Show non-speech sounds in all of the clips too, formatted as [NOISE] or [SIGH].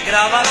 recuerdo y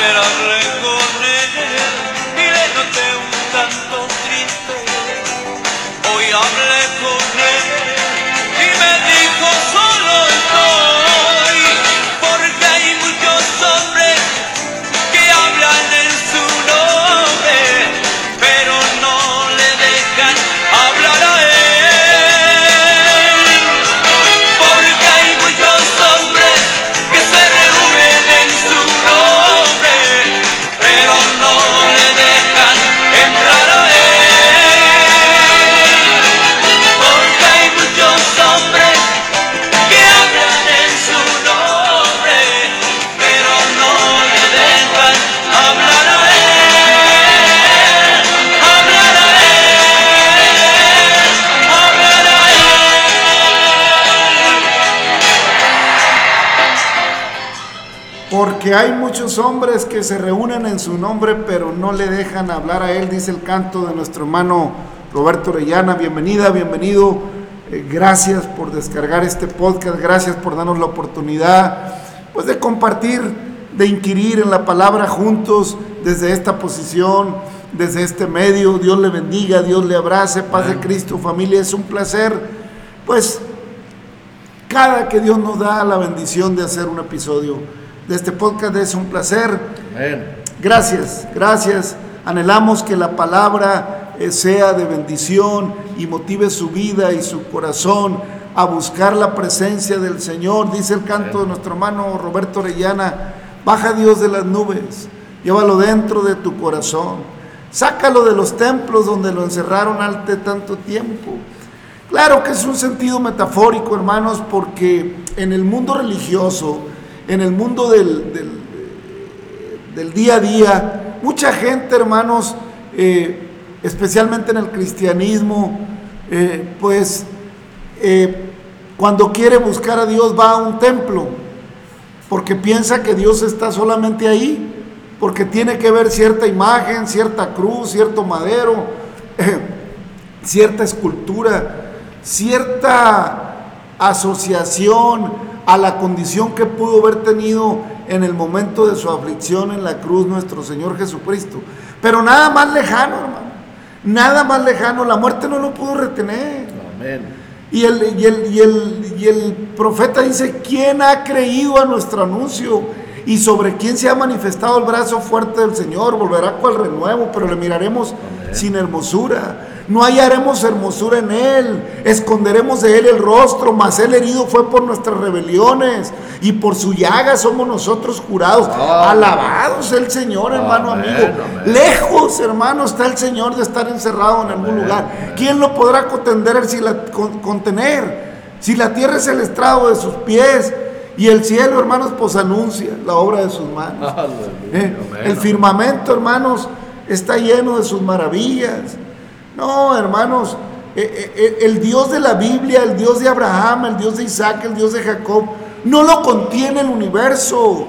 quiero muchos hombres que se reúnen en su nombre, pero no le dejan hablar a él, dice el canto de nuestro hermano Roberto Orellana. Bienvenida, bienvenido. Eh, gracias por descargar este podcast, gracias por darnos la oportunidad pues, de compartir, de inquirir en la palabra juntos desde esta posición, desde este medio. Dios le bendiga, Dios le abrace, paz de Cristo, familia. Es un placer, pues, cada que Dios nos da la bendición de hacer un episodio de este podcast es un placer. Gracias, gracias. Anhelamos que la palabra eh, sea de bendición y motive su vida y su corazón a buscar la presencia del Señor. Dice el canto de nuestro hermano Roberto Orellana, baja Dios de las nubes, llévalo dentro de tu corazón, sácalo de los templos donde lo encerraron ante tanto tiempo. Claro que es un sentido metafórico, hermanos, porque en el mundo religioso, en el mundo del, del, día a día, mucha gente, hermanos, eh, especialmente en el cristianismo, eh, pues eh, cuando quiere buscar a Dios va a un templo, porque piensa que Dios está solamente ahí, porque tiene que ver cierta imagen, cierta cruz, cierto madero, [CLEARS THROAT] cierta escultura, cierta asociación a la condición que pudo haber tenido en el momento de su aflicción en la cruz nuestro Señor Jesucristo. Pero nada más lejano, hermano. Nada más lejano. La muerte no lo pudo retener. Amén. Y el, y el, y el, y el profeta dice, ¿quién ha creído a nuestro anuncio? Y sobre quién se ha manifestado el brazo fuerte del Señor, volverá cual renuevo, pero le miraremos sin hermosura. No hallaremos hermosura en él, esconderemos de él el rostro, mas él herido fue por nuestras rebeliones y por su llaga somos nosotros curados. Amén. Alabados el Señor, hermano Amén, amigo. amén. Lejos, hermano, está el Señor de estar encerrado en algún Amén, lugar. ¿Quién lo podrá contener si la, con- contener? Si la tierra es el estrado de sus pies y el cielo, hermanos, pues anuncia la obra de sus manos. Aleluya. ¿Eh? El firmamento, hermanos, está lleno de sus maravillas. No, hermanos, eh, eh, eh, el Dios de la Biblia, el Dios de Abraham, el Dios de Isaac, el Dios de Jacob, no lo contiene el universo.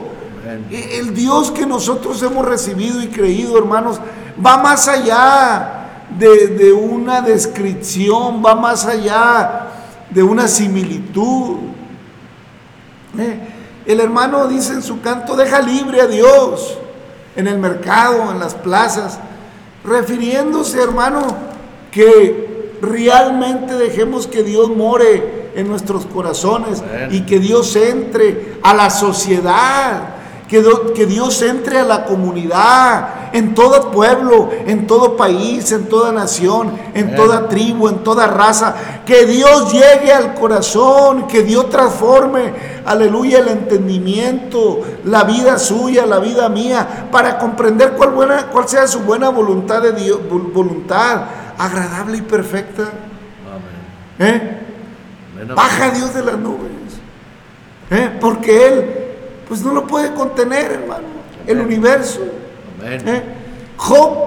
Eh, El Dios que nosotros hemos recibido y creído, hermanos, va más allá de, de una descripción, va más allá de una similitud. Eh, El hermano dice en su canto, deja libre a Dios en el mercado, en las plazas, refiriéndose, hermano, que realmente dejemos que Dios more en nuestros corazones y que Dios entre a la sociedad, que, do- que Dios entre a la comunidad, en todo pueblo, en todo país, en toda nación, en toda tribu, en toda raza, que Dios llegue al corazón, que Dios transforme, aleluya, el entendimiento, la vida suya, la vida mía, para comprender cuál, buena, cuál sea su buena voluntad de Dios, vol- voluntad agradable y perfecta. Amén. ¿eh? Amén. Baja Dios de las nubes. ¿eh? Porque Él, pues no lo puede contener, hermano. El universo. Amén. ¿eh? Job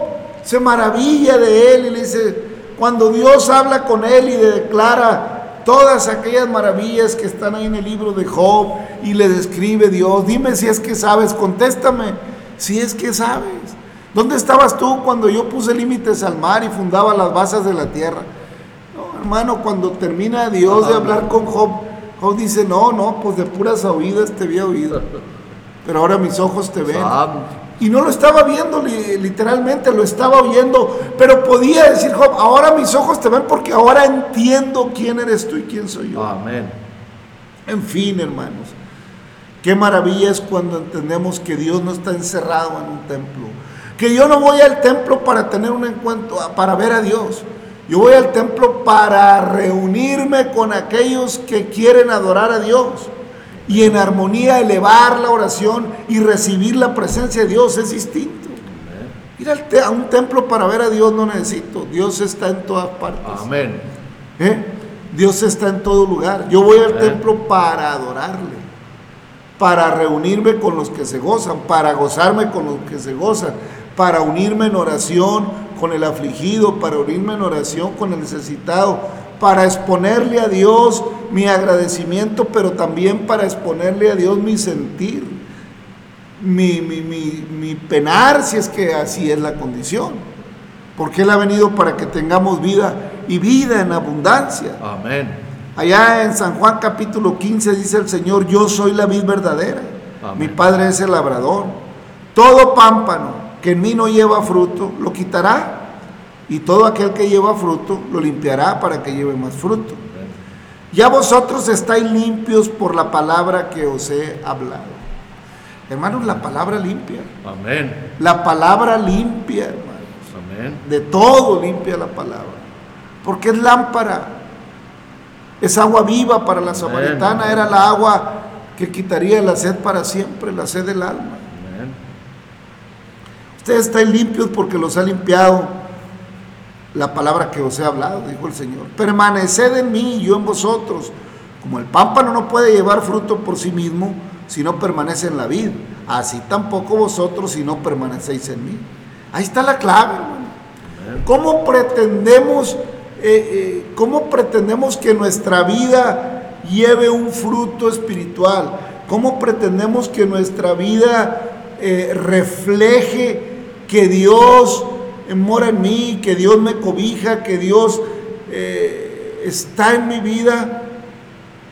se maravilla de Él y le dice, cuando Dios habla con Él y le declara todas aquellas maravillas que están ahí en el libro de Job y le describe Dios, dime si es que sabes, contéstame si es que sabes. ¿Dónde estabas tú cuando yo puse límites al mar y fundaba las bases de la tierra? No, hermano, cuando termina Dios de hablar con Job, Job dice, no, no, pues de puras oídas te había oído, pero ahora mis ojos te ven. Y no lo estaba viendo li- literalmente, lo estaba oyendo, pero podía decir Job, ahora mis ojos te ven porque ahora entiendo quién eres tú y quién soy yo. Amén. En fin, hermanos, qué maravilla es cuando entendemos que Dios no está encerrado en un templo. Que yo no voy al templo para tener un encuentro, para ver a Dios. Yo voy al templo para reunirme con aquellos que quieren adorar a Dios y en armonía elevar la oración y recibir la presencia de Dios es distinto. Ir al te- a un templo para ver a Dios no necesito. Dios está en todas partes. Amén. ¿Eh? Dios está en todo lugar. Yo voy al Amén. templo para adorarle, para reunirme con los que se gozan, para gozarme con los que se gozan, para unirme en oración con el afligido, para unirme en oración con el necesitado, para exponerle a Dios mi agradecimiento, pero también para exponerle a Dios mi sentir, mi, mi, mi- mi penar, si es que así es la condición. Porque Él ha venido para que tengamos vida y vida en abundancia. Amén. Allá en San Juan capítulo 15 dice el Señor, yo soy la vid verdadera, Amén. mi Padre es el labrador. Todo pámpano que en mí no lleva fruto, lo quitará. Y todo aquel que lleva fruto, lo limpiará para que lleve más fruto. Ya vosotros estáis limpios por la palabra que os he hablado. Hermanos, la palabra limpia. Amén. La palabra limpia, hermanos. Amén. De todo limpia la palabra. Porque es lámpara. Es agua viva para la samaritana. Era la agua que quitaría la sed para siempre, la sed del alma. Ustedes están limpios porque los ha limpiado la palabra que os he hablado, dijo el Señor. Permaneced en mí y yo en vosotros. Como el pámpano no puede llevar fruto por sí mismo si no permanece en la vid, así tampoco vosotros si no permanecéis en mí. Ahí está la clave, hermano. ¿Cómo pretendemos, eh, eh, cómo pretendemos que nuestra vida lleve un fruto espiritual? ¿Cómo pretendemos que nuestra vida eh, refleje que Dios mora en mí, que Dios me cobija, que Dios eh, está en mi vida?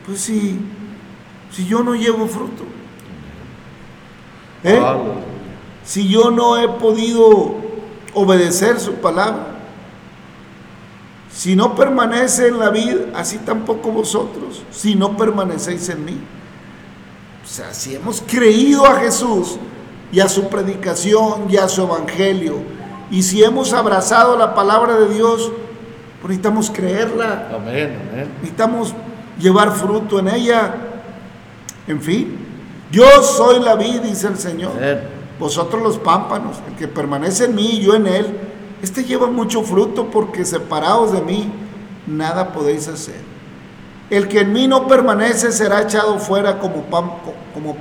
Pues sí, si yo no llevo fruto. ¿Eh? Si yo no he podido obedecer su palabra. Si no permanece en la vida, así tampoco vosotros, si no permanecéis en mí. O sea, si hemos creído a Jesús y a su predicación y a su evangelio, y si hemos abrazado la palabra de Dios, pues necesitamos creerla, Amén, amén. necesitamos llevar fruto en ella. En fin, yo soy la vid, dice el Señor. Amén. Vosotros los pámpanos, el que permanece en mí y yo en él, este lleva mucho fruto porque separados de mí, nada podéis hacer. El que en mí no permanece será echado fuera como pam- como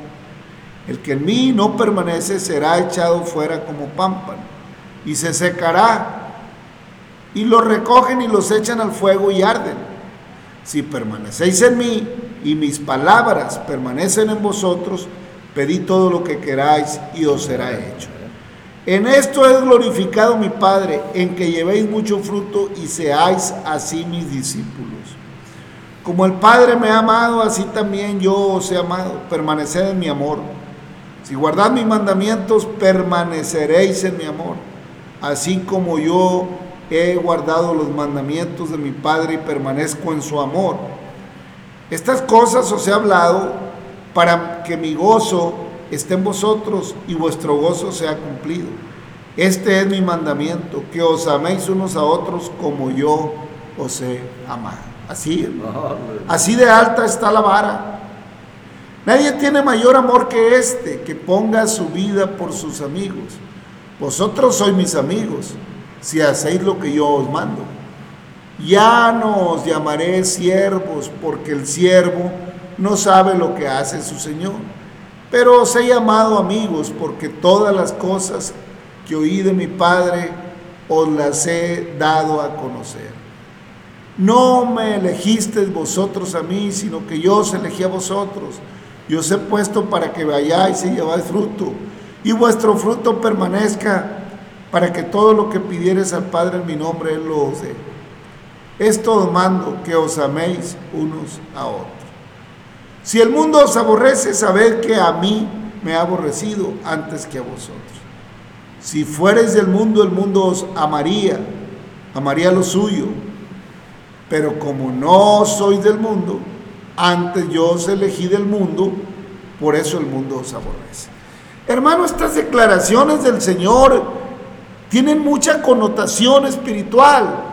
el que en mí no permanece será echado fuera como pámpano y se secará. Y los recogen y los echan al fuego y arden. Si permanecéis en mí y mis palabras permanecen en vosotros, pedid todo lo que queráis y os será hecho. En esto es glorificado mi Padre, en que llevéis mucho fruto y seáis así mis discípulos. Como el Padre me ha amado, así también yo os he amado. Permaneced en mi amor. Si guardad mis mandamientos, permaneceréis en mi amor. Así como yo he guardado los mandamientos de mi Padre y permanezco en su amor. Estas cosas os he hablado para que mi gozo esté en vosotros y vuestro gozo sea cumplido. Este es mi mandamiento, que os améis unos a otros como yo os he amado. Así. Aleluya. Así de alta está la vara. Nadie tiene mayor amor que este, que ponga su vida por sus amigos. Vosotros sois mis amigos, si hacéis lo que yo os mando. Ya no os llamaré siervos, porque el siervo no sabe lo que hace su Señor. Pero os he llamado amigos, porque todas las cosas que oí de mi Padre os las he dado a conocer. No me elegisteis vosotros a mí, sino que yo os elegí a vosotros. Y os he puesto para que vayáis y lleváis fruto, y vuestro fruto permanezca, para que todo lo que pidiereis al Padre en mi nombre, Él lo os dé. Esto os mando, que os améis unos a otros. Si el mundo os aborrece, sabed que a mí me ha aborrecido antes que a vosotros. Si fuereis del mundo, el mundo os amaría, amaría lo suyo. Pero como no sois del mundo, antes yo os elegí del mundo, por eso el mundo os aborrece. Hermano, estas declaraciones del Señor tienen mucha connotación espiritual.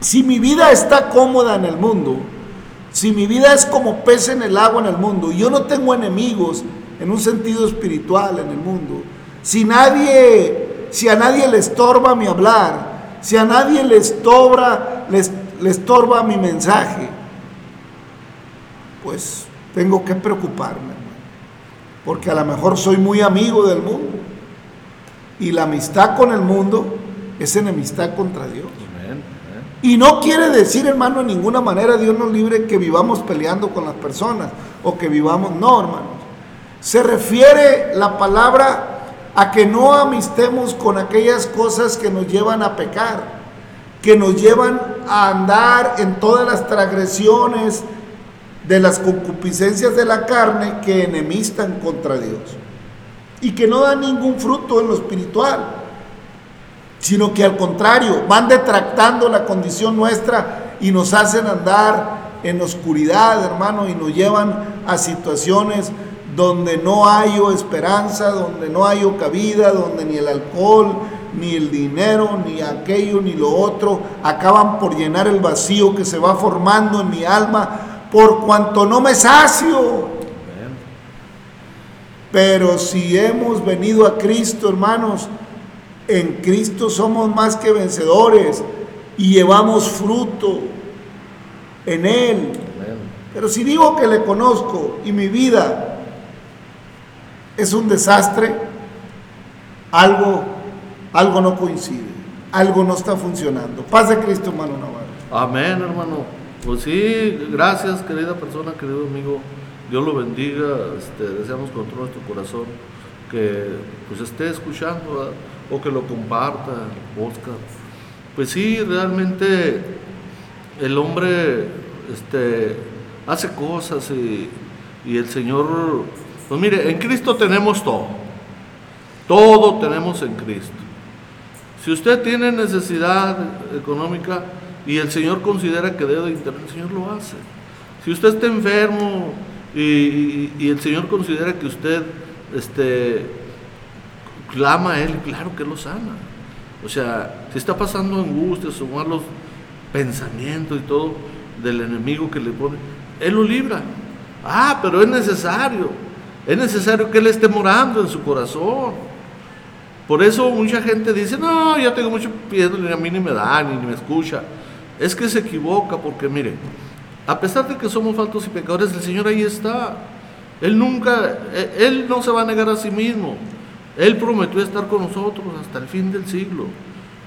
Si mi vida está cómoda en el mundo, si mi vida es como pez en el agua en el mundo, yo no tengo enemigos en un sentido espiritual en el mundo, si nadie, si a nadie le estorba mi hablar, si a nadie le estorba, le estorba mi mensaje, pues tengo que preocuparme, hermano. porque a lo mejor soy muy amigo del mundo, y la amistad con el mundo es enemistad contra Dios. Y no quiere decir, hermano, en ninguna manera, Dios nos libre que vivamos peleando con las personas o que vivamos, no, hermanos. Se refiere la palabra a que no amistemos con aquellas cosas que nos llevan a pecar, que nos llevan a andar en todas las transgresiones de las concupiscencias de la carne que enemistan contra Dios y que no dan ningún fruto en lo espiritual sino que al contrario, van detractando la condición nuestra y nos hacen andar en oscuridad, hermano, y nos llevan a situaciones donde no hay esperanza, donde no hay cabida, donde ni el alcohol, ni el dinero, ni aquello, ni lo otro, acaban por llenar el vacío que se va formando en mi alma, por cuanto no me sacio. Pero si hemos venido a Cristo, hermanos, en Cristo somos más que vencedores y llevamos fruto en Él. Pero si digo que le conozco y mi vida es un desastre, algo, algo no coincide, algo no está funcionando. Paz de Cristo, hermano Navarro. Amén, hermano. Pues sí, gracias, querida persona, querido amigo. Dios lo bendiga. Este, deseamos con todo nuestro corazón que pues esté escuchando o que lo comparta, Oscar. Pues sí, realmente el hombre este, hace cosas y, y el Señor, pues mire, en Cristo tenemos todo. Todo tenemos en Cristo. Si usted tiene necesidad económica y el Señor considera que debe de intervenir, el Señor lo hace. Si usted está enfermo y, el Señor considera que usted este, clama a Él, claro que lo sana. O sea, si está pasando angustias o malos pensamientos y todo del enemigo que le pone, Él lo libra. Ah, pero es necesario. Es necesario que Él esté morando en su corazón. Por eso mucha gente dice, no, yo tengo mucho piedra, a mí ni me da, ni, ni me escucha. Es que se equivoca porque, mire, a pesar de que somos faltos y pecadores, el Señor ahí está. Él nunca, eh, Él no se va a negar a sí mismo. Él prometió estar con nosotros hasta el fin del siglo.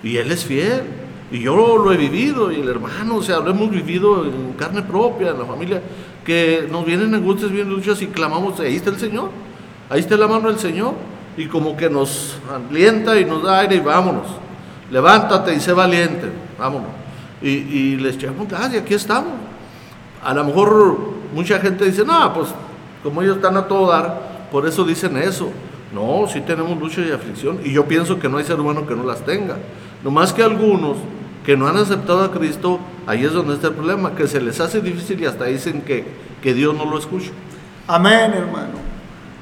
Y Él es fiel. Y yo lo, he vivido, y el hermano, o sea, lo hemos vivido en carne propia, en la familia, que nos vienen angustias, bien luchas y clamamos, ahí está el Señor, ahí está la mano del Señor, y como que nos alienta y nos da aire y vámonos, levántate y sé valiente, vámonos. Y, y les echamos gas y aquí estamos. A lo mejor mucha gente dice, no, pues como ellos están a todo dar, por eso dicen eso. No, sí tenemos lucha y aflicción, y yo pienso que no hay ser humano que no las tenga. No más que algunos que no han aceptado a Cristo, ahí es donde está el problema, que se les hace difícil y hasta dicen que, que Dios no lo escucha. Amén, hermano.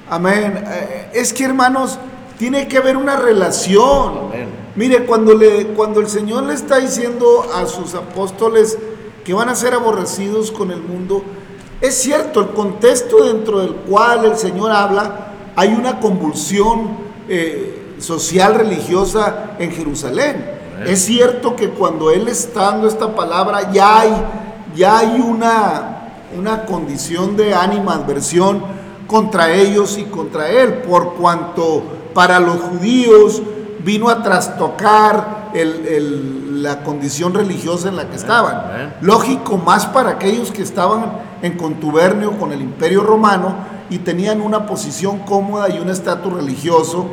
Amén. Eh, es que, hermanos, tiene que haber una relación. Amén. Mire, cuando, le, cuando el Señor le está diciendo a sus apóstoles que van a ser aborrecidos con el mundo, es cierto, el contexto dentro del cual el Señor habla, hay una convulsión eh, social, religiosa en Jerusalén. Es cierto que cuando Él está dando esta palabra, ya hay, ya hay una, una condición de animadversión contra ellos y contra Él, por cuanto para los judíos vino a trastocar el- el- la condición religiosa en la que estaban. Lógico, más para aquellos que estaban en contubernio con el imperio romano y tenían una posición cómoda y un estatus religioso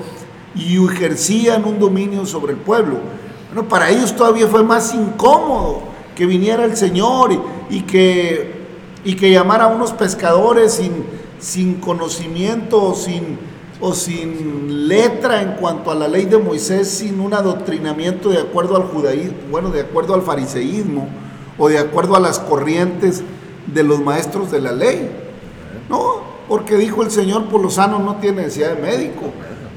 y ejercían un dominio sobre el pueblo. Bueno, para ellos todavía fue más incómodo que viniera el Señor y, y que, y que llamara a unos pescadores sin, sin conocimiento sin, o sin letra en cuanto a la ley de Moisés, sin un adoctrinamiento de acuerdo al judaísmo, bueno, de acuerdo al fariseísmo o de acuerdo a las corrientes de los maestros de la ley. No, porque dijo el Señor, por lo sano no tiene necesidad de médico.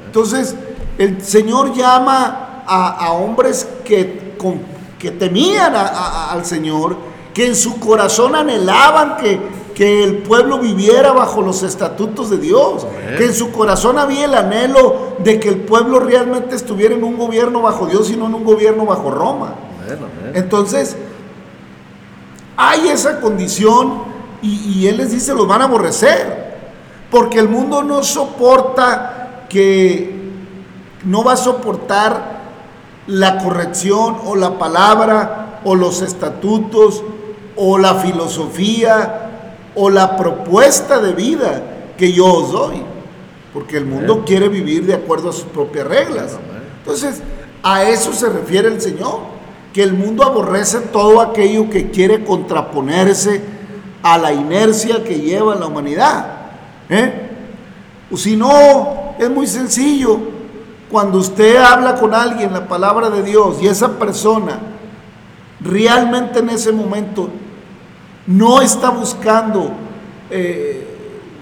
Entonces, el Señor llama a, hombres que, temían al Señor, que en su corazón anhelaban que, que el pueblo viviera bajo los estatutos de Dios, Amén. que en su corazón había el anhelo de que el pueblo realmente estuviera en un gobierno bajo Dios y no en un gobierno bajo Roma. Amén. Entonces, hay esa condición y, y Él les dice, los van a aborrecer, porque el mundo no soporta que, no va a soportar la corrección o la palabra o los estatutos o la filosofía o la propuesta de vida que yo os doy, porque el mundo Amén. quiere vivir de acuerdo a sus propias reglas. Amén. Entonces, a eso se refiere el Señor, que el mundo aborrece todo aquello que quiere contraponerse a la inercia que lleva la humanidad. ¿eh? O si no, es muy sencillo. Cuando usted habla con alguien la palabra de Dios y esa persona realmente en ese momento no está buscando eh,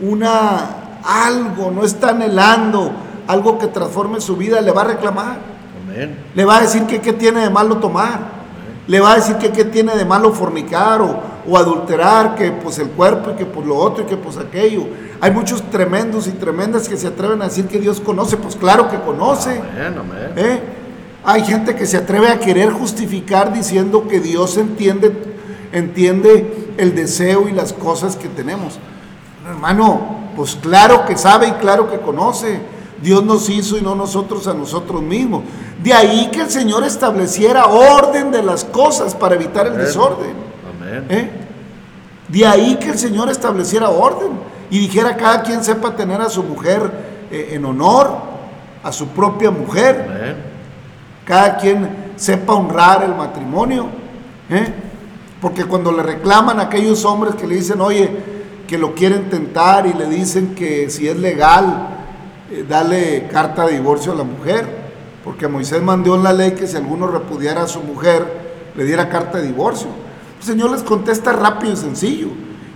una algo, no está anhelando algo que transforme su vida, le va a reclamar. Amén. Le va a decir que qué tiene de malo tomar. Le va a decir que qué tiene de malo fornicar o, o adulterar, que pues el cuerpo y que pues lo otro y que pues aquello. Hay muchos tremendos y tremendas que se atreven a decir que Dios conoce, pues claro que conoce. Amén, amén. ¿eh? Hay gente que se atreve a querer justificar diciendo que Dios entiende, entiende el deseo y las cosas que tenemos. Hermano, pues claro que sabe y claro que conoce. Dios nos hizo y no nosotros a nosotros mismos. De ahí que el Señor estableciera orden de las cosas para evitar el Amén. desorden. Amén. ¿eh? De ahí que el Señor estableciera orden y dijera cada quien sepa tener a su mujer eh, en honor, a su propia mujer, Amén. cada quien sepa honrar el matrimonio. ¿eh? Porque cuando le reclaman a aquellos hombres que le dicen, oye, que lo quieren tentar y le dicen que si es legal, eh, dale carta de divorcio a la mujer, porque Moisés mandó en la ley que si alguno repudiara a su mujer, le diera carta de divorcio. El Señor les contesta rápido y sencillo.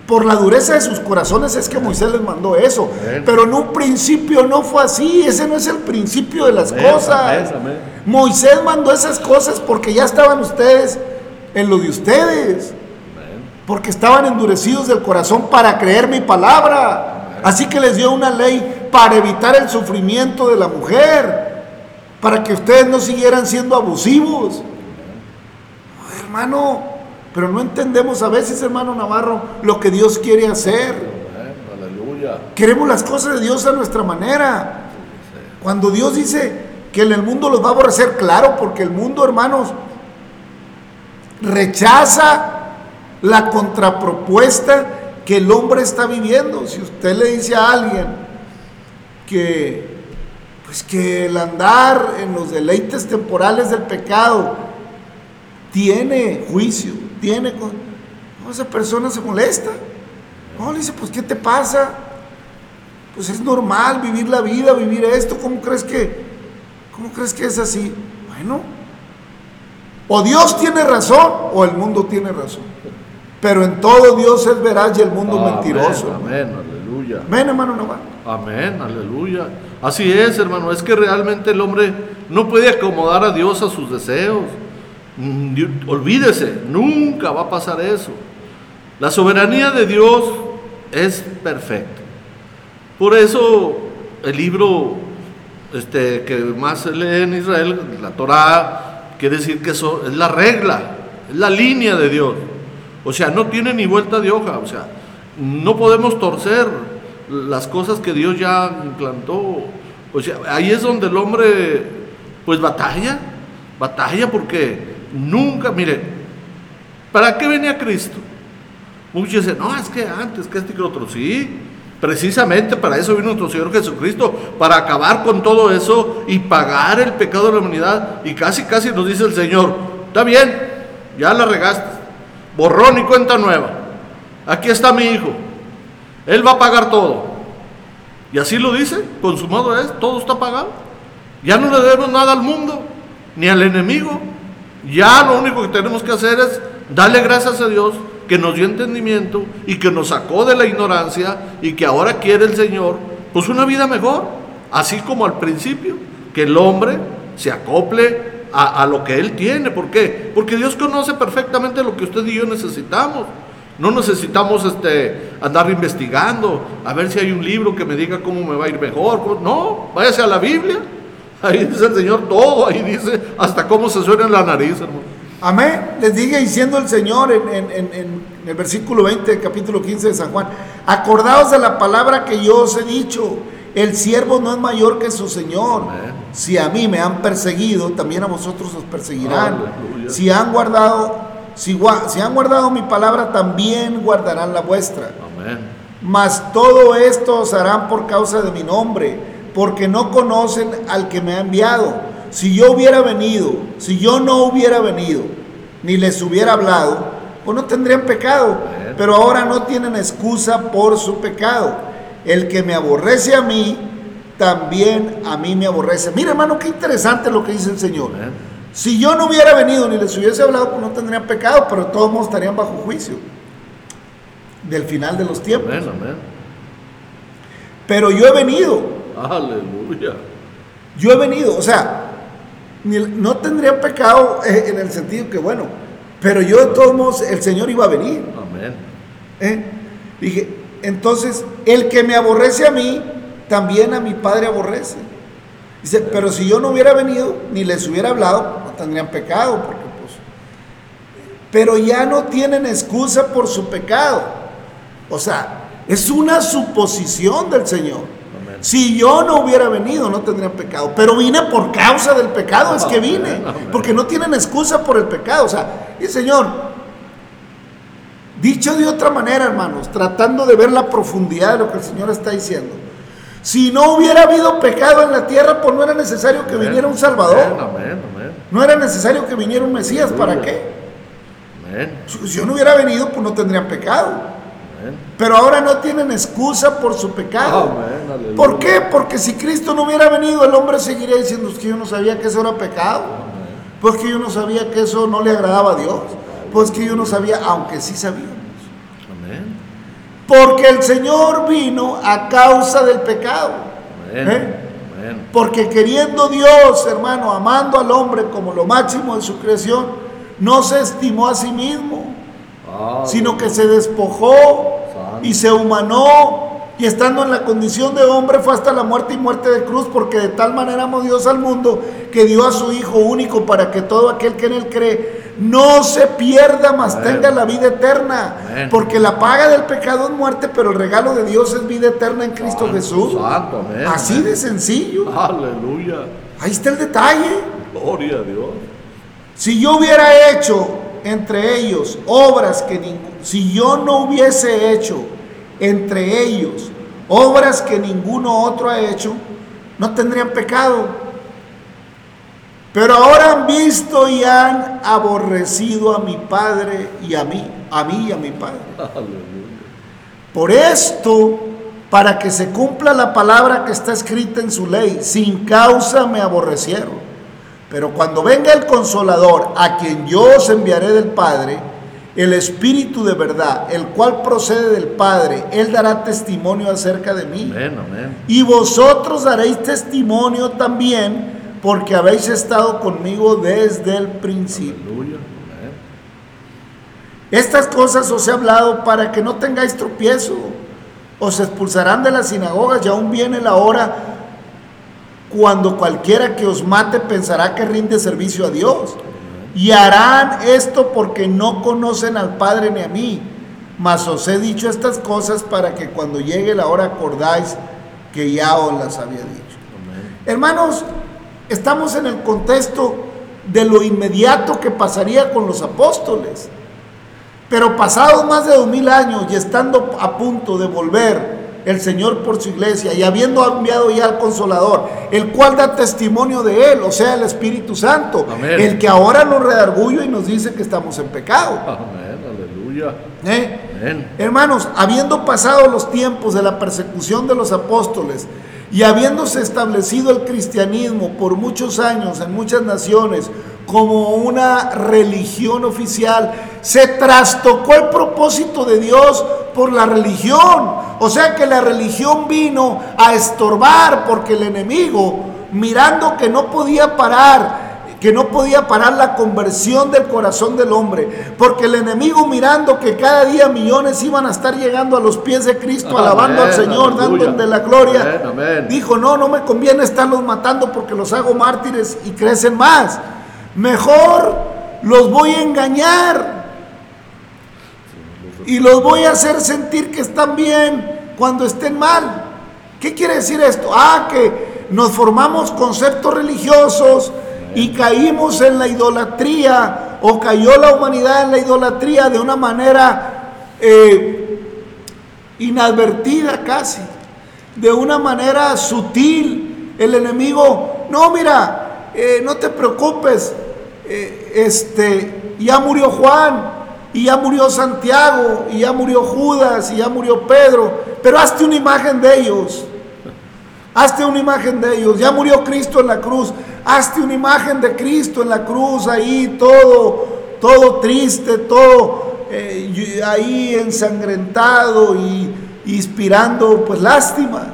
Por la dureza de sus corazones es que Moisés les mandó eso. Amén. Pero en un principio no fue así. Ese no es el principio de las Amén, cosas. amén. Moisés mandó esas cosas porque ya estaban ustedes en lo de ustedes. Porque estaban endurecidos del corazón para creer mi palabra. Así que les dio una ley para evitar el sufrimiento de la mujer. Para que ustedes no siguieran siendo abusivos. Hermano, pero no entendemos a veces, hermano Navarro, lo que Dios quiere hacer. Queremos las cosas de Dios a nuestra manera. Cuando Dios dice que en el mundo los va a aborrecer, claro, porque el mundo, hermanos, rechaza la contrapropuesta que el hombre está viviendo. Si usted le dice a alguien que pues que el andar en los deleites temporales del pecado tiene juicio, tiene no, esa persona se molesta. No, le dice, pues ¿qué te pasa? Pues es normal vivir la vida, vivir esto. ¿Cómo crees que, cómo crees que es así? Bueno, o Dios tiene razón o el mundo tiene razón. Pero en todo Dios es veraz y el mundo mentiroso. hermano. Amén, aleluya. Amén, hermano Navarro. Amén, aleluya. Así es, hermano. Es que realmente el hombre no puede acomodar a Dios a sus deseos. Mm, Olvídese, nunca va a pasar eso. La soberanía de Dios es perfecta. Por eso el libro este, que más se lee en Israel, la Torá, quiere decir que eso es la regla, es la línea de Dios. O sea, no tiene ni vuelta de hoja. O sea, no podemos torcer las cosas que Dios ya implantó. O sea, ahí es donde el hombre, pues batalla, batalla porque nunca, mire, ¿para qué venía Cristo? Muchos dicen, no, es que antes, que este y que otro, sí. Precisamente para eso vino nuestro Señor Jesucristo, para acabar con todo eso y pagar el pecado de la humanidad. Y casi, casi nos dice el Señor, está bien, ya la regaste, borrón y cuenta nueva. Aquí está mi hijo, él va a pagar todo. Y así lo dice, consumado es, todo está pagado. Ya no le debemos nada al mundo, ni al enemigo. Ya lo único que tenemos que hacer es darle gracias a Dios que nos dio entendimiento y que nos sacó de la ignorancia y que ahora quiere el Señor, pues una vida mejor, así como al principio, que el hombre se acople a, a lo que Él tiene. ¿Por qué? Porque Dios conoce perfectamente lo que usted y yo necesitamos. No necesitamos este, andar investigando, a ver si hay un libro que me diga cómo me va a ir mejor. No, váyase a la Biblia. Ahí dice el Señor todo, ahí dice hasta cómo se suena en la nariz, hermano. Amén. Les diga diciendo el Señor en, en- en- en el versículo 20 del capítulo 15 de San Juan, acordaos de la palabra que yo os he dicho, el siervo no es mayor que su Señor. Amén. Si a mí me han perseguido, también a vosotros os perseguirán. Aleluya. Si han guardado, si, gua- si han guardado mi palabra, también guardarán la vuestra. Amén. Mas todo esto os harán por causa de mi nombre, porque no conocen al que me ha enviado. Si yo hubiera venido, si yo no hubiera venido, ni les hubiera hablado, pues no tendrían pecado. Pero ahora no tienen excusa por su pecado. El que me aborrece a mí, también a mí me aborrece. Mira, hermano, qué interesante lo que dice el Señor. Si yo no hubiera venido ni les hubiese hablado, pues no tendrían pecado, pero todos modos estarían bajo juicio del final de los tiempos. Amén, amén. Pero yo he venido, Aleluya. yo he venido, o sea, ni- no tendría pecado eh, en el sentido que, bueno, pero yo de todos modos, el Señor iba a venir. Amén. ¿eh? Dije, entonces, el que me aborrece a mí, también a mi Padre aborrece. Dice, pero si yo no hubiera venido, ni les hubiera hablado, no tendrían pecado, porque pues, pero ya no tienen excusa por su pecado. O sea, es una suposición del Señor. Si yo no hubiera venido, no tendrían pecado. Pero vine por causa del pecado, es que vine. Porque no tienen excusa por el pecado. O sea, y Señor, dicho de otra manera, hermanos, tratando de ver la profundidad de lo que el Señor está diciendo. Si no hubiera habido pecado en la tierra, pues no era necesario que viniera un Salvador. No era necesario que viniera un Mesías. ¿Para qué? Si yo no hubiera venido, pues no tendrían pecado. Pero ahora no tienen excusa por su pecado. Amén, aleluya. ¿Por qué? Porque si Cristo no hubiera venido, el hombre seguiría diciendo "Es que yo no sabía que eso era pecado. Pues que yo no sabía que eso no le agradaba a Dios. Pues que yo no sabía, aunque sí sabíamos. Amén. Porque el Señor vino a causa del pecado. ¿Eh? Porque queriendo Dios, hermano, amando al hombre como lo máximo de su creación, no se estimó a sí mismo, sino que se despojó y se humanó. Y estando en la condición de hombre fue hasta la muerte y muerte de cruz, porque de tal manera amó Dios al mundo que dio a su Hijo único para que todo aquel que en él cree no se pierda, mas Amén. tenga la vida eterna. Amén. Porque la paga del pecado es muerte, pero el regalo de Dios es vida eterna en Cristo Jesús. Así de sencillo. Aleluya. Ahí está el detalle. Gloria a Dios. Si yo hubiera hecho entre ellos obras que ningún, si yo no hubiese hecho entre ellos obras que ninguno otro ha hecho, no tendrían pecado. Pero ahora han visto y han aborrecido a mi Padre y a mí, a mí y a mi Padre. Por esto, para que se cumpla la palabra que está escrita en su ley, sin causa me aborrecieron. Pero cuando venga el consolador, a quien yo os enviaré del Padre, el Espíritu de verdad, el cual procede del Padre, Él dará testimonio acerca de mí. Amén, amén. Y vosotros daréis testimonio también, porque habéis estado conmigo desde el principio. Aleluya. Amén. Estas cosas os he hablado para que no tengáis tropiezo. Os expulsarán de las sinagogas y aún viene la hora cuando cualquiera que os mate pensará que rinde servicio a Dios. Y harán esto porque no conocen al Padre ni a mí. Mas os he dicho estas cosas para que cuando llegue la hora acordáis que ya os las había dicho. Amén. Hermanos, estamos en el contexto de lo inmediato que pasaría con los apóstoles. Pero pasados más de dos mil años y estando a punto de volver el Señor por su iglesia y habiendo enviado ya al Consolador, el cual da testimonio de Él, o sea, el Espíritu Santo, Amén. el que ahora nos redarguye y nos dice que estamos en pecado. Amén. Aleluya. ¿eh? Amén. Hermanos, habiendo pasado los tiempos de la persecución de los apóstoles y habiéndose establecido el cristianismo por muchos años en muchas naciones como una religión oficial, se trastocó el propósito de Dios por la religión. O sea que la religión vino a estorbar porque el enemigo, mirando que no podía parar que no podía parar la conversión del corazón del hombre, porque el enemigo mirando que cada día millones iban a estar llegando a los pies de Cristo, Amén, alabando al Señor, dándole la gloria, Amén, amén. dijo, no, no me conviene estarlos matando porque los hago mártires y crecen más. Mejor los voy a engañar y los voy a hacer sentir que están bien cuando estén mal. ¿Qué quiere decir esto? Ah, que nos formamos conceptos religiosos y caímos en la idolatría o cayó la humanidad en la idolatría de una manera eh, inadvertida casi, de una manera sutil. El enemigo, no, mira, eh, no te preocupes, eh, este, ya murió Juan, y ya murió Santiago, y ya murió Judas, y ya murió Pedro, pero hazte una imagen de ellos. Hazte una imagen de ellos. Ya murió Cristo en la cruz. Hazte una imagen de Cristo en la cruz ahí, todo, todo triste, todo eh, ahí ensangrentado y inspirando pues lástima.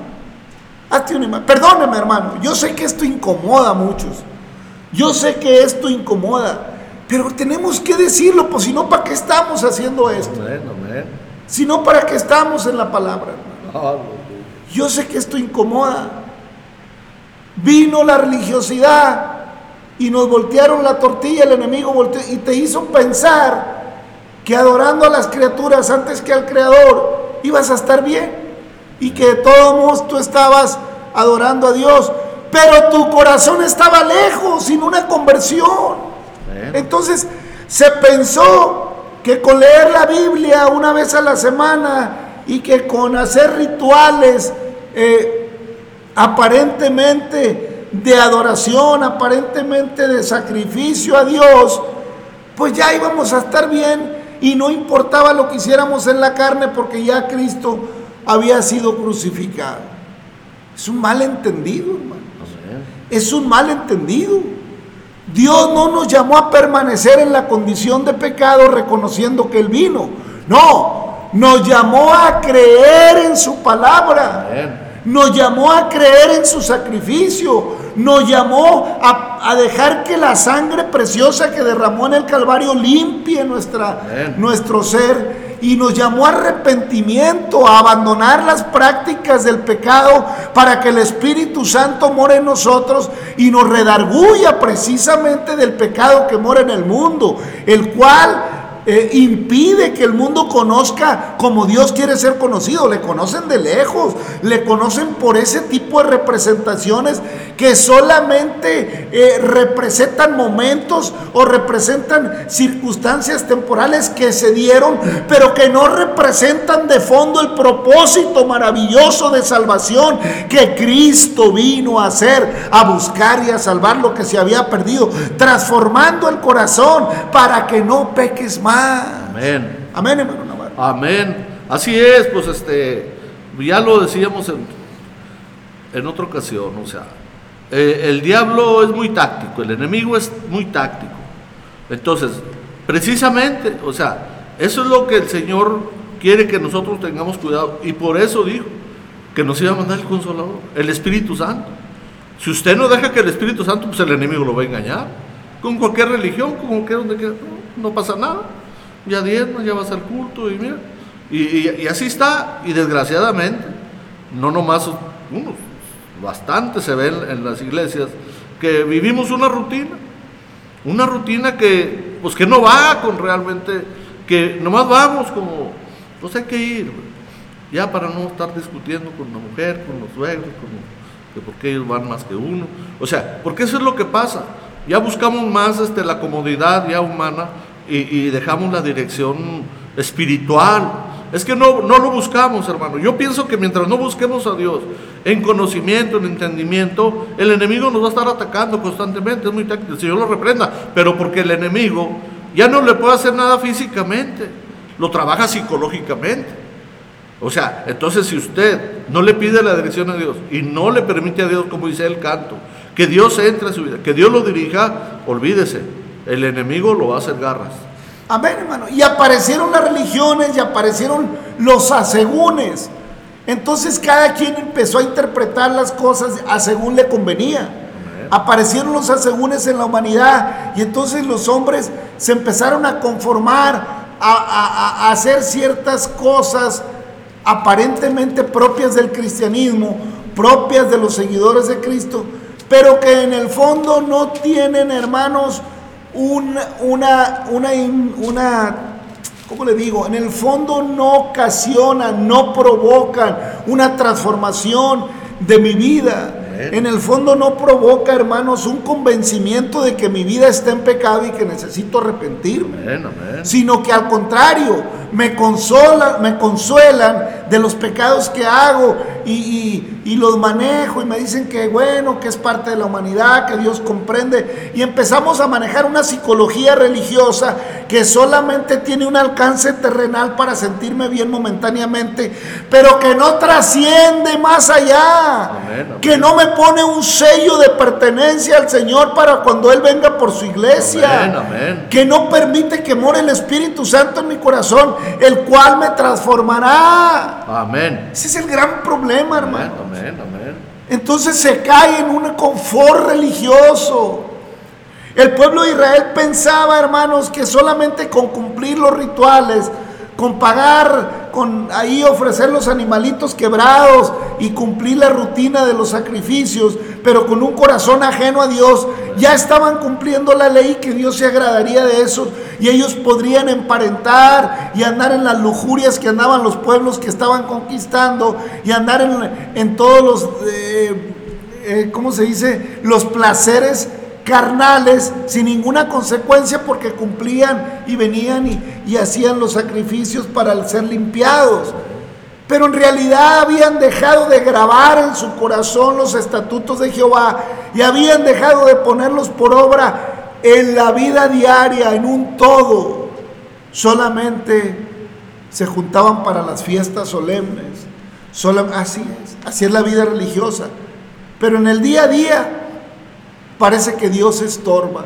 Hazte una imagen. Perdóneme, hermano. Yo sé que esto incomoda a muchos. Yo sé que esto incomoda. Pero tenemos que decirlo, pues si no, ¿para qué estamos haciendo esto? Si no, ¿para qué estamos en la palabra? Aleluya. Yo sé que esto incomoda. Vino la religiosidad y nos voltearon la tortilla, el enemigo volteó y te hizo pensar que adorando a las criaturas antes que al Creador ibas a estar bien y que de todos modos tú estabas adorando a Dios, pero tu corazón estaba lejos, sin una conversión. Entonces se pensó que con leer la Biblia una vez a la semana y que con hacer rituales eh, aparentemente de adoración, aparentemente de sacrificio a Dios, pues ya íbamos a estar bien y no importaba lo que hiciéramos en la carne porque ya Cristo había sido crucificado. Es un malentendido, hermano. Es un malentendido. Dios no nos llamó a permanecer en la condición de pecado reconociendo que Él vino. No, nos llamó a creer en su palabra. Nos llamó a creer en su sacrificio. Nos llamó a, dejar que la sangre preciosa que derramó en el Calvario limpie nuestra, nuestro ser y nos llamó a arrepentimiento, a abandonar las prácticas del pecado para que el Espíritu Santo more en nosotros y nos redarguya precisamente del pecado que mora en el mundo, el cual eh, impide que el mundo conozca como Dios quiere ser conocido. Le conocen de lejos, le conocen por ese tipo de representaciones que solamente eh, representan momentos o representan circunstancias temporales que se dieron, pero que no representan de fondo el propósito maravilloso de salvación que Cristo vino a hacer, a buscar y a salvar lo que se había perdido, transformando el corazón para que no peques más Amén. Amén, hermano Amén. Así es, pues este, ya lo decíamos en, en otra ocasión, o sea, eh, el diablo es muy táctico, el enemigo es muy táctico. Entonces, precisamente, o sea, eso es lo que el Señor quiere que nosotros tengamos cuidado. Y por eso dijo que nos iba a mandar el consolador, el Espíritu Santo. Si usted no deja que el Espíritu Santo, pues el enemigo lo va a engañar. Con cualquier religión, con cualquier donde quiera no pasa nada. Ya diezmas, ya vas al culto y mira. Y, así está. Y desgraciadamente, no nomás uno, bastante se ve en, las iglesias que vivimos una rutina. Una rutina que, pues que no va con realmente, que nomás vamos como, pues hay que ir, ya para no estar discutiendo con la mujer, con los suegros, con, que porque ellos van más que uno. O sea, porque eso es lo que pasa. Ya buscamos más este, la comodidad ya humana y, dejamos la dirección espiritual. Es que no, no lo buscamos, hermano. Yo pienso que mientras no busquemos a Dios en conocimiento, en entendimiento, el enemigo nos va a estar atacando constantemente. Es muy táctico. El Señor lo reprenda. Pero porque el enemigo ya no le puede hacer nada físicamente, lo trabaja psicológicamente. O sea, entonces si usted no le pide la dirección a Dios y no le permite a Dios, como dice el canto, que Dios entre en su vida, que Dios lo dirija, olvídese, el enemigo lo va a hacer garras. Amén, hermano. Y aparecieron las religiones y aparecieron los asegúnes. Entonces cada quien empezó a interpretar las cosas a según le convenía. Aparecieron los asegúnes en la humanidad y entonces los hombres se empezaron a conformar, a, a hacer ciertas cosas aparentemente propias del cristianismo, propias de los seguidores de Cristo, pero que en el fondo no tienen, hermanos, una, una, una, una, ¿cómo le digo? En el fondo no ocasionan, no provocan una transformación de mi vida. En el fondo no provoca, hermanos, un convencimiento de que mi vida está en pecado y que necesito arrepentirme. Sino que al contrario, me consolan, me consuelan de los pecados que hago y, los manejo y me dicen que bueno, que es parte de la humanidad, que Dios comprende. Y empezamos a manejar una psicología religiosa que solamente tiene un alcance terrenal para sentirme bien momentáneamente, pero que no trasciende más allá. Que no me pone un sello de pertenencia al Señor para cuando Él venga por su iglesia. Que no permite que more el Espíritu Santo en mi corazón el cual me transformará. Amén. Ese es el gran problema, hermano. Amén, amén. Entonces se cae en un confort religioso. El pueblo de Israel pensaba, hermanos, que solamente con cumplir los rituales, con pagar, con ahí ofrecer los animalitos quebrados y cumplir la rutina de los sacrificios, pero con un corazón ajeno a Dios, ya estaban cumpliendo la ley que Dios se agradaría de eso y ellos podrían emparentar y andar en las lujurias que andaban los pueblos que estaban conquistando y andar en, todos los, eh, eh, ¿cómo se dice? Los placeres carnales sin ninguna consecuencia porque cumplían y venían y, hacían los sacrificios para ser limpiados. Pero en realidad habían dejado de grabar en su corazón los estatutos de Jehová y habían dejado de ponerlos por obra en la vida diaria, en un todo, solamente se juntaban para las fiestas solemnes. así es, así es la vida religiosa. Pero en el día a día parece que Dios estorba.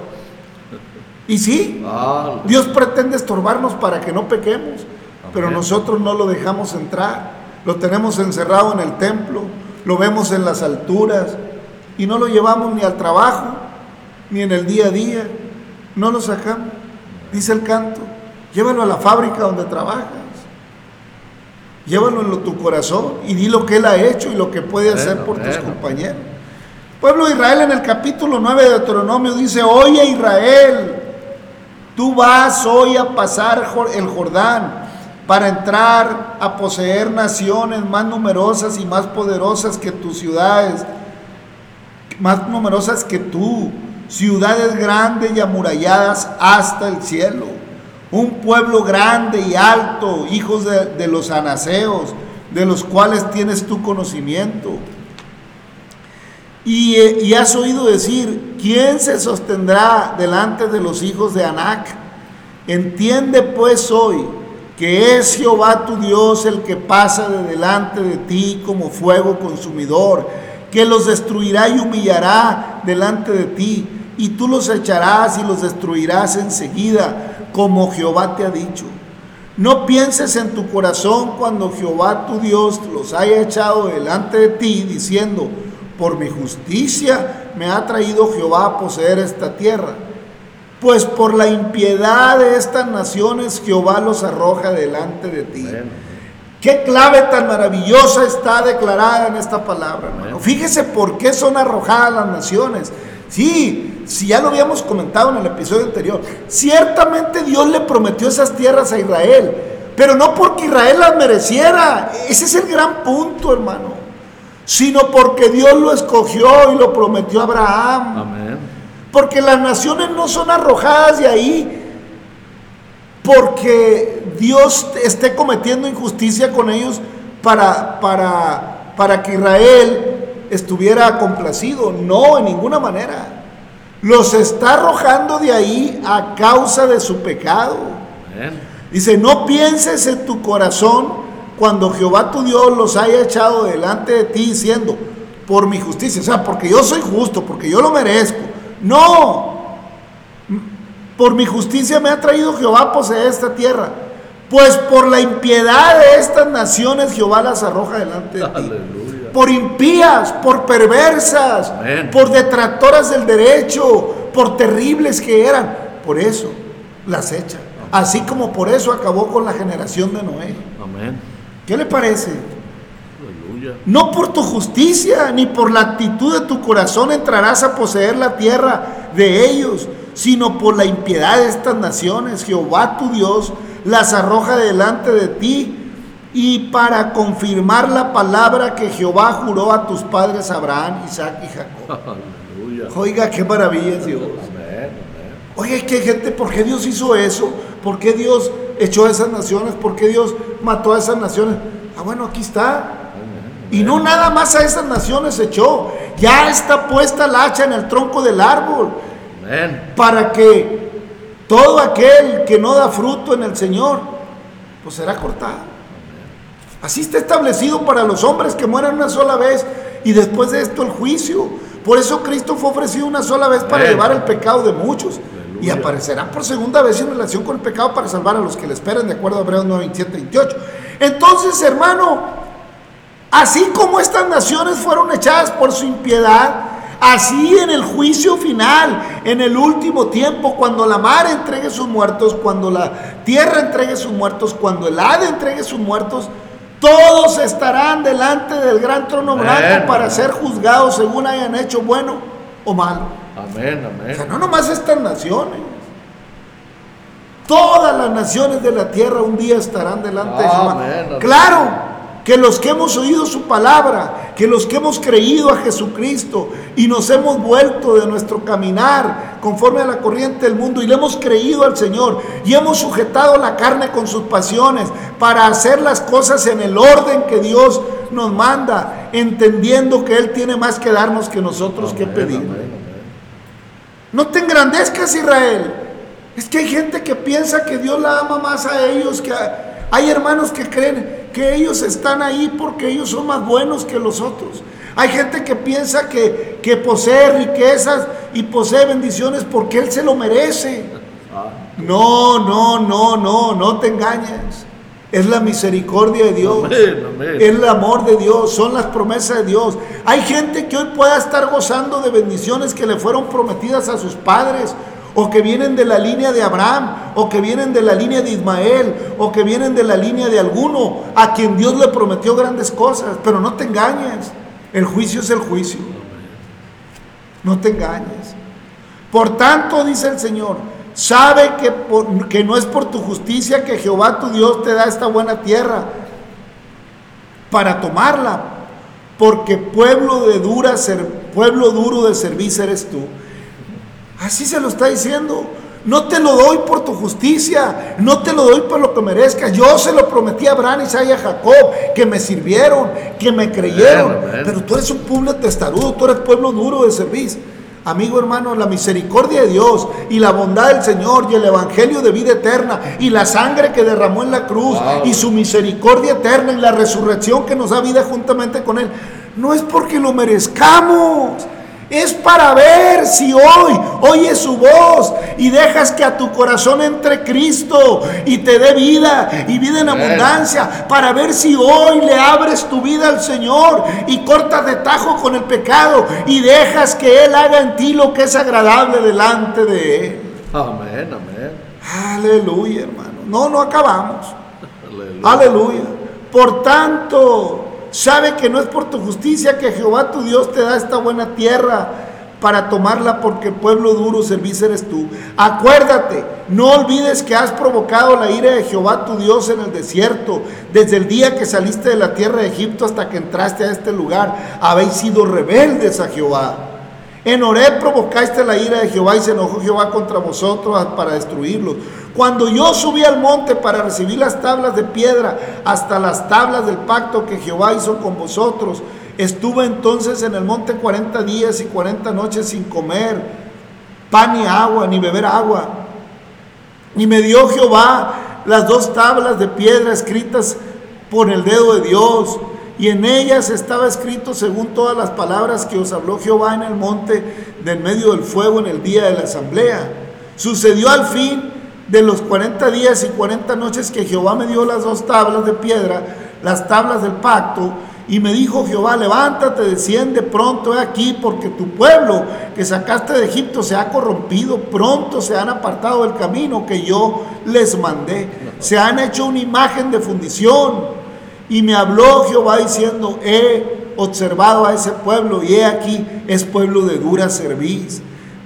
Y sí, Ah, Dios pretende estorbarnos para que no pequemos, pero nosotros no lo dejamos entrar. Lo tenemos encerrado en el templo, lo vemos en las alturas y no lo llevamos ni al trabajo, ni en el día a día. No lo sacamos. Dice el canto, llévalo a la fábrica donde trabajas. Llévalo en tu corazón y di lo que Él ha hecho y lo que puede hacer Bueno, por tus bueno. compañeros. Pueblo de Israel en el capítulo 9 de Deuteronomio dice, oye Israel, tú vas hoy a pasar el Jordán para entrar a poseer naciones más numerosas y más poderosas que tus ciudades, más numerosas que tú, ciudades grandes y amuralladas hasta el cielo, un pueblo grande y alto, hijos de, de los anaseos, de los cuales tienes tu conocimiento. Y, eh, y has oído decir, ¿quién se sostendrá delante de los hijos de Anac? Entiende pues hoy que es Jehová tu Dios el que pasa de delante de ti como fuego consumidor, que los destruirá y humillará delante de ti, y tú los echarás y los destruirás enseguida, como Jehová te ha dicho. No pienses en tu corazón cuando Jehová tu Dios los haya echado delante de ti, diciendo, por mi justicia me ha traído Jehová a poseer esta tierra. Pues por la impiedad de estas naciones Jehová los arroja delante de ti. bueno. Qué clave tan maravillosa está declarada en esta palabra, hermano. Fíjese por qué son arrojadas las naciones. Sí, si ya lo habíamos comentado en el episodio anterior, ciertamente Dios le prometió esas tierras a Israel, pero no porque Israel las mereciera. Ese es el gran punto, hermano. Sino porque Dios lo escogió y lo prometió a Abraham. Amén. Porque las naciones no son arrojadas de ahí porque Dios esté cometiendo injusticia con ellos para, para, para que Israel estuviera complacido. No, en ninguna manera. Los está arrojando de ahí a causa de su pecado. Amén. Dice, no pienses en tu corazón cuando Jehová tu Dios los haya echado delante de ti diciendo, por mi justicia, o sea, porque yo soy justo, porque yo lo merezco. No, por mi justicia me ha traído Jehová a poseer esta tierra. Pues por la impiedad de estas naciones Jehová las arroja delante de ti. Por impías, por perversas, Amén. por detractoras del derecho, por terribles que eran. Por eso las echa. Así como por eso acabó con la generación de Noé. Amén. ¿Qué le parece? Aleluya. No por tu justicia ni por la actitud de tu corazón entrarás a poseer la tierra de ellos, sino por la impiedad de estas naciones. Jehová tu Dios las arroja delante de ti y para confirmar la palabra que Jehová juró a tus padres Abraham, Isaac y Jacob. [LAUGHS] Aleluya. Oiga, qué maravilla es Dios. Oye, que gente, ¿por qué Dios hizo eso? ¿Por qué Dios echó a esas naciones? ¿Por qué Dios mató a esas naciones? Ah, bueno, aquí está. Y no nada más a esas naciones echó. Ya está puesta la hacha en el tronco del árbol para que todo aquel que no da fruto en el Señor, pues será cortado. Así está establecido para los hombres que mueran una sola vez y después de esto el juicio. Por eso Cristo fue ofrecido una sola vez para llevar el pecado de muchos. Y aparecerá por segunda vez en relación con el pecado para salvar a los que le esperan, de acuerdo a Hebreos 9, 27, 28. Entonces, hermano, así como estas naciones fueron echadas por su impiedad, así en el juicio final, en el último tiempo, cuando la mar entregue sus muertos, cuando la tierra entregue sus muertos, cuando el Hade entregue sus muertos, todos estarán delante del gran trono Amén. blanco para ser juzgados según hayan hecho bueno o malo. Amén. O Amén. sea, no nomás estas naciones. Todas las naciones de la tierra un día estarán delante de Jehová. Amén, amén. Claro que los que hemos oído su palabra, que los que hemos creído a Jesucristo y nos hemos vuelto de nuestro caminar conforme a la corriente del mundo y le hemos creído al Señor y hemos sujetado la carne con sus pasiones para hacer las cosas en el orden que Dios nos manda, entendiendo que Él tiene más que darnos que nosotros que pedir. amén, amén. No te engrandezcas, Israel. Es que hay gente que piensa que Dios la ama más a ellos, que a- hay hermanos que creen que ellos están ahí porque ellos son más buenos que los otros. Hay gente que piensa que, que posee riquezas y posee bendiciones porque Él se lo merece. No, no, no, no, no te engañes. Es la misericordia de Dios. Amén, amén. Es el amor de Dios, son las promesas de Dios. Hay gente que hoy pueda estar gozando de bendiciones que le fueron prometidas a sus padres, o que vienen de la línea de Abraham, o que vienen de la línea de Ismael, o que vienen de la línea de alguno a quien Dios le prometió grandes cosas. Pero no te engañes, el juicio es el juicio. No te engañes. Por tanto, dice el Señor, sabe que, que no es por tu justicia que Jehová tu Dios te da esta buena tierra para tomarla, porque pueblo de dura ser, pueblo duro de servicio eres tú. Así se lo está diciendo. No te lo doy por tu justicia, no te lo doy por lo que merezcas. Yo se lo prometí a Abraham, Isaac y a Jacob, que me sirvieron, que me creyeron. Pero tú eres un pueblo testarudo, tú eres pueblo duro de servicio. Amigo hermano, la misericordia de Dios y la bondad del Señor y el evangelio de vida eterna y la sangre que derramó en la cruz Wow. y su misericordia eterna y la resurrección que nos da vida juntamente con Él, no es porque lo merezcamos. Es para ver si hoy oyes su voz y dejas que a tu corazón entre Cristo y te dé vida y vida en abundancia. Para ver si hoy le abres tu vida al Señor y cortas de tajo con el pecado y dejas que Él haga en ti lo que es agradable delante de Él. amén, amén. Aleluya, hermano. No, no acabamos. [LAUGHS] Aleluya. Aleluya. Por tanto, sabe que no es por tu justicia que Jehová tu Dios te da esta buena tierra para tomarla porque pueblo duro servicio eres tú. Acuérdate, no olvides que has provocado la ira de Jehová tu Dios en el desierto. Desde el día que saliste de la tierra de Egipto hasta que entraste a este lugar, habéis sido rebeldes a Jehová. En Horeb provocaste la ira de Jehová y se enojó Jehová contra vosotros para destruirlos. Cuando yo subí al monte para recibir las tablas de piedra hasta las tablas del pacto que Jehová hizo con vosotros, estuve entonces en el monte 40 días y 40 noches sin comer pan ni agua, ni beber agua. Y me dio Jehová las dos tablas de piedra escritas por el dedo de Dios. Y en ellas estaba escrito según todas las palabras que os habló Jehová en el monte del medio del fuego en el día de la asamblea. Sucedió al fin de los 40 días y 40 noches que Jehová me dio las dos tablas de piedra, las tablas del pacto, y me dijo Jehová, levántate, desciende pronto he aquí, porque tu pueblo que sacaste de Egipto se ha corrompido, pronto se han apartado del camino que yo les mandé, se han hecho una imagen de fundición. Y me habló Jehová diciendo, he observado a ese pueblo y he aquí es pueblo de dura cerviz.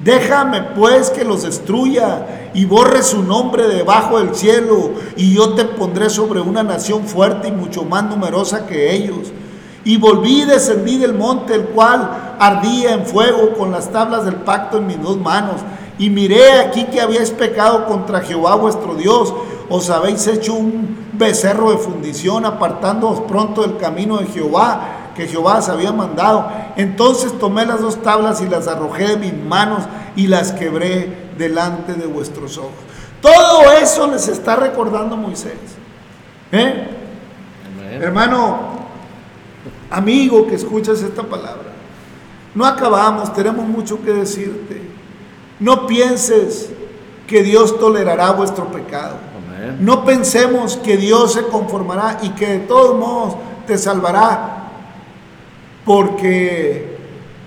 Déjame pues que los destruya y borre su nombre debajo del cielo y yo te pondré sobre una nación fuerte y mucho más numerosa que ellos. Y volví y descendí del monte, el cual ardía en fuego con las tablas del pacto en mis dos manos. Y miré aquí que habíais pecado contra Jehová vuestro Dios. Os habéis hecho un becerro de fundición, apartándoos pronto del camino de Jehová, que Jehová os había mandado. Entonces tomé las dos tablas y las arrojé de mis manos y las quebré delante de vuestros ojos. Todo eso les está recordando Moisés. ¿Eh? Hermano, amigo que escuchas esta palabra, no acabamos, tenemos mucho que decirte. No pienses que Dios tolerará vuestro pecado. Amén. No pensemos que Dios se conformará y que de todos modos te salvará. Porque,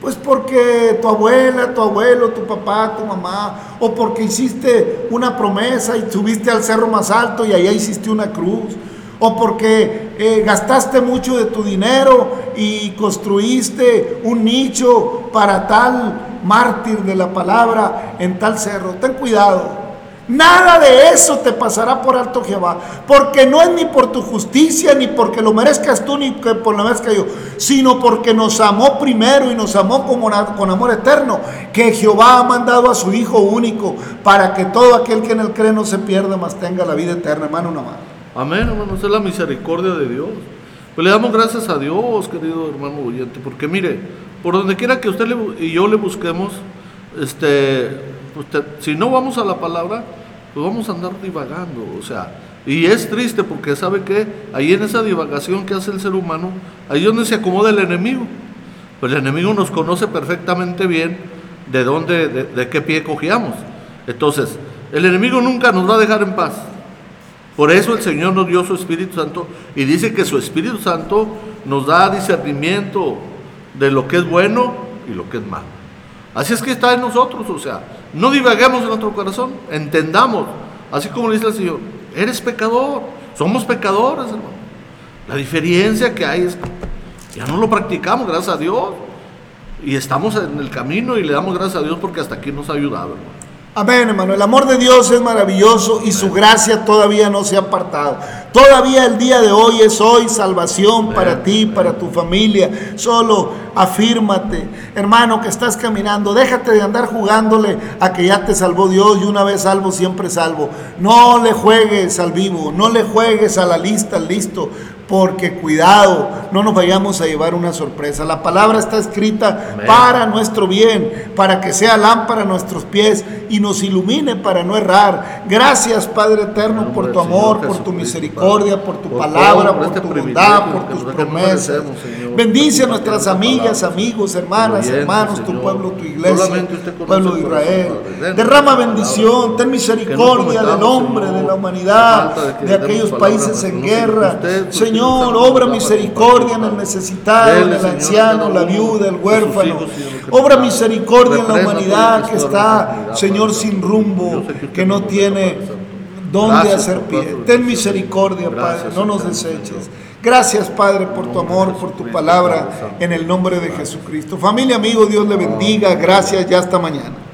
pues porque tu abuela, tu abuelo, tu papá, tu mamá, o porque hiciste una promesa y subiste al cerro más alto y allá hiciste una cruz, o porque eh, gastaste mucho de tu dinero y construiste un nicho para tal mártir de la palabra en tal cerro. Ten cuidado. Nada de eso te pasará por alto Jehová, porque no es ni por tu justicia, ni porque lo merezcas tú, ni que por lo merezca yo, sino porque nos amó primero y nos amó como na- con amor eterno, que Jehová ha mandado a su Hijo único, para que todo aquel que en él cree no se pierda, mas tenga la vida eterna. Hermano, una mano. Amén, hermano, esa es la misericordia de Dios. Pues le damos gracias a Dios, querido hermano oyente, porque mire, por donde quiera que usted y yo le busquemos, este, te- si no vamos a la palabra, pues vamos a andar divagando, o sea, y es triste porque sabe que ahí en esa divagación que hace el ser humano, ahí es donde se acomoda el enemigo. Pues el enemigo nos conoce perfectamente bien de dónde, de, qué pie cogíamos. Entonces, el enemigo nunca nos va a dejar en paz. Por eso el Señor nos dio su Espíritu Santo y dice que su Espíritu Santo nos da discernimiento de lo que es bueno y lo que es malo. Así es que está en nosotros, o sea, no divaguemos en nuestro corazón, entendamos, así como le dice el Señor, eres pecador, somos pecadores, hermano. La diferencia que hay es que ya no lo practicamos, gracias a Dios, y estamos en el camino y le damos gracias a Dios porque hasta aquí nos ha ayudado, hermano. Amén, hermano. El amor de Dios es maravilloso y su gracia todavía no se ha apartado. Todavía el día de hoy es hoy salvación para ti, para tu familia. Solo afírmate, hermano, que estás caminando. Déjate de andar jugándole a que ya te salvó Dios y una vez salvo, siempre salvo. No le juegues al vivo, no le juegues a la lista, al listo. Porque cuidado, no nos vayamos a llevar una sorpresa. La palabra está escrita Amén. para nuestro bien, para que sea lámpara a nuestros pies y nos ilumine para no errar. Gracias, Padre eterno, por tu amor, Señor por tu misericordia, por tu palabra, por este tu bondad, por tus promesas. Señor, Bendice a nuestras amigas, amigos, hermanas, hermanos, tu Señor. pueblo, tu iglesia, pueblo de Israel. Derrama bendición, ten misericordia del hombre, Señor, de la humanidad, de aquellos países en guerra. su Señor, obra misericordia en el necesitado, en el anciano, la viuda, el huérfano. Obra misericordia en la humanidad que está, Señor, sin rumbo, que no tiene dónde hacer pie. Ten misericordia. Padre, no nos deseches. Gracias, Padre, por tu amor, por tu palabra, en el nombre de Jesucristo. Familia, amigo, Dios le bendiga. Gracias, ya hasta mañana.